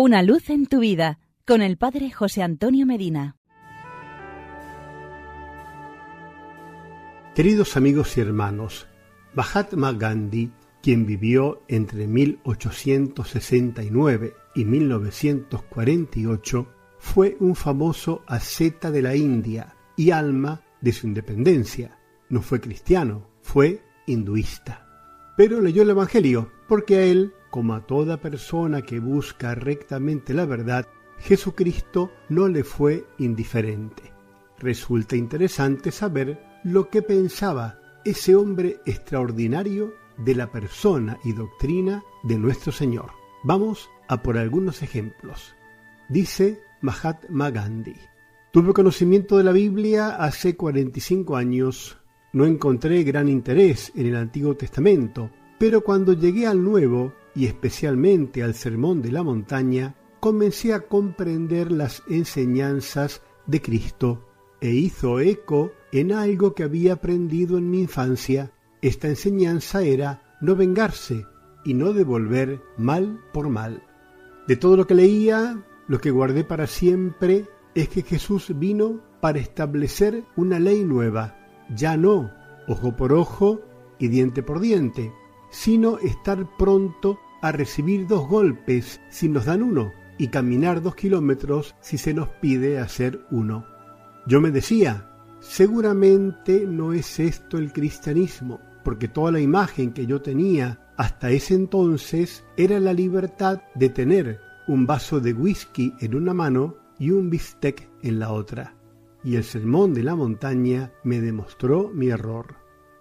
Una luz en tu vida con el Padre José Antonio Medina. Queridos amigos y hermanos, Mahatma Gandhi, quien vivió entre 1869 y 1948, fue un famoso asceta de la India y alma de su independencia. No fue cristiano, fue hinduista. Pero leyó el Evangelio porque a él como a toda persona que busca rectamente la verdad, Jesucristo no le fue indiferente. Resulta interesante saber lo que pensaba ese hombre extraordinario de la persona y doctrina de nuestro Señor. Vamos a por algunos ejemplos. Dice Mahatma Gandhi. Tuve conocimiento de la Biblia hace 45 años. No encontré gran interés en el Antiguo Testamento, pero cuando llegué al Nuevo y especialmente al Sermón de la Montaña, comencé a comprender las enseñanzas de Cristo e hizo eco en algo que había aprendido en mi infancia. Esta enseñanza era no vengarse y no devolver mal por mal. De todo lo que leía, lo que guardé para siempre es que Jesús vino para establecer una ley nueva, ya no ojo por ojo y diente por diente, sino estar pronto a recibir dos golpes si nos dan uno y caminar dos kilómetros si se nos pide hacer uno. Yo me decía, seguramente no es esto el cristianismo, porque toda la imagen que yo tenía hasta ese entonces era la libertad de tener un vaso de whisky en una mano y un bistec en la otra. Y el sermón de la montaña me demostró mi error.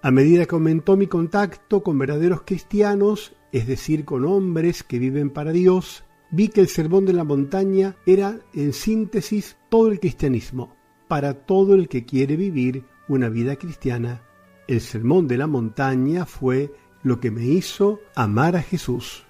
A medida que aumentó mi contacto con verdaderos cristianos, es decir, con hombres que viven para Dios, vi que el sermón de la montaña era, en síntesis, todo el cristianismo, para todo el que quiere vivir una vida cristiana. El sermón de la montaña fue lo que me hizo amar a Jesús.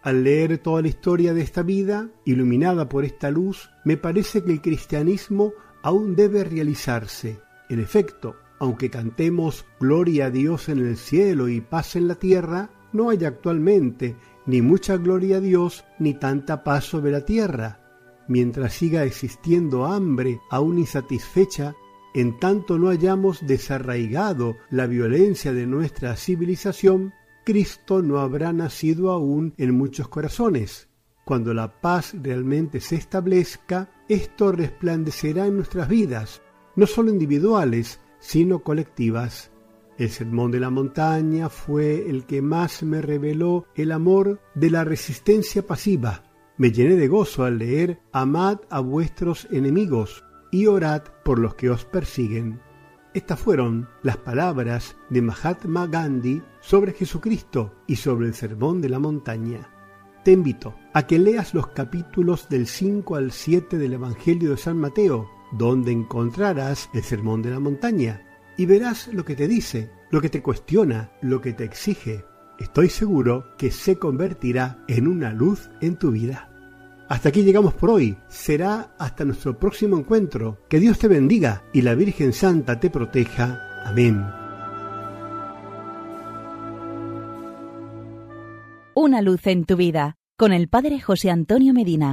Al leer toda la historia de esta vida, iluminada por esta luz, me parece que el cristianismo aún debe realizarse. En efecto, aunque cantemos Gloria a Dios en el cielo y paz en la tierra, no hay actualmente ni mucha gloria a Dios ni tanta paz sobre la tierra. Mientras siga existiendo hambre aún insatisfecha, en tanto no hayamos desarraigado la violencia de nuestra civilización, Cristo no habrá nacido aún en muchos corazones. Cuando la paz realmente se establezca, esto resplandecerá en nuestras vidas, no solo individuales, sino colectivas. El sermón de la montaña fue el que más me reveló el amor de la resistencia pasiva. Me llené de gozo al leer Amad a vuestros enemigos y orad por los que os persiguen. Estas fueron las palabras de Mahatma Gandhi sobre Jesucristo y sobre el sermón de la montaña. Te invito a que leas los capítulos del 5 al 7 del Evangelio de San Mateo, donde encontrarás el sermón de la montaña y verás lo que te dice, lo que te cuestiona, lo que te exige. Estoy seguro que se convertirá en una luz en tu vida. Hasta aquí llegamos por hoy. Será hasta nuestro próximo encuentro. Que Dios te bendiga y la Virgen Santa te proteja. Amén. Una luz en tu vida con el Padre José Antonio Medina.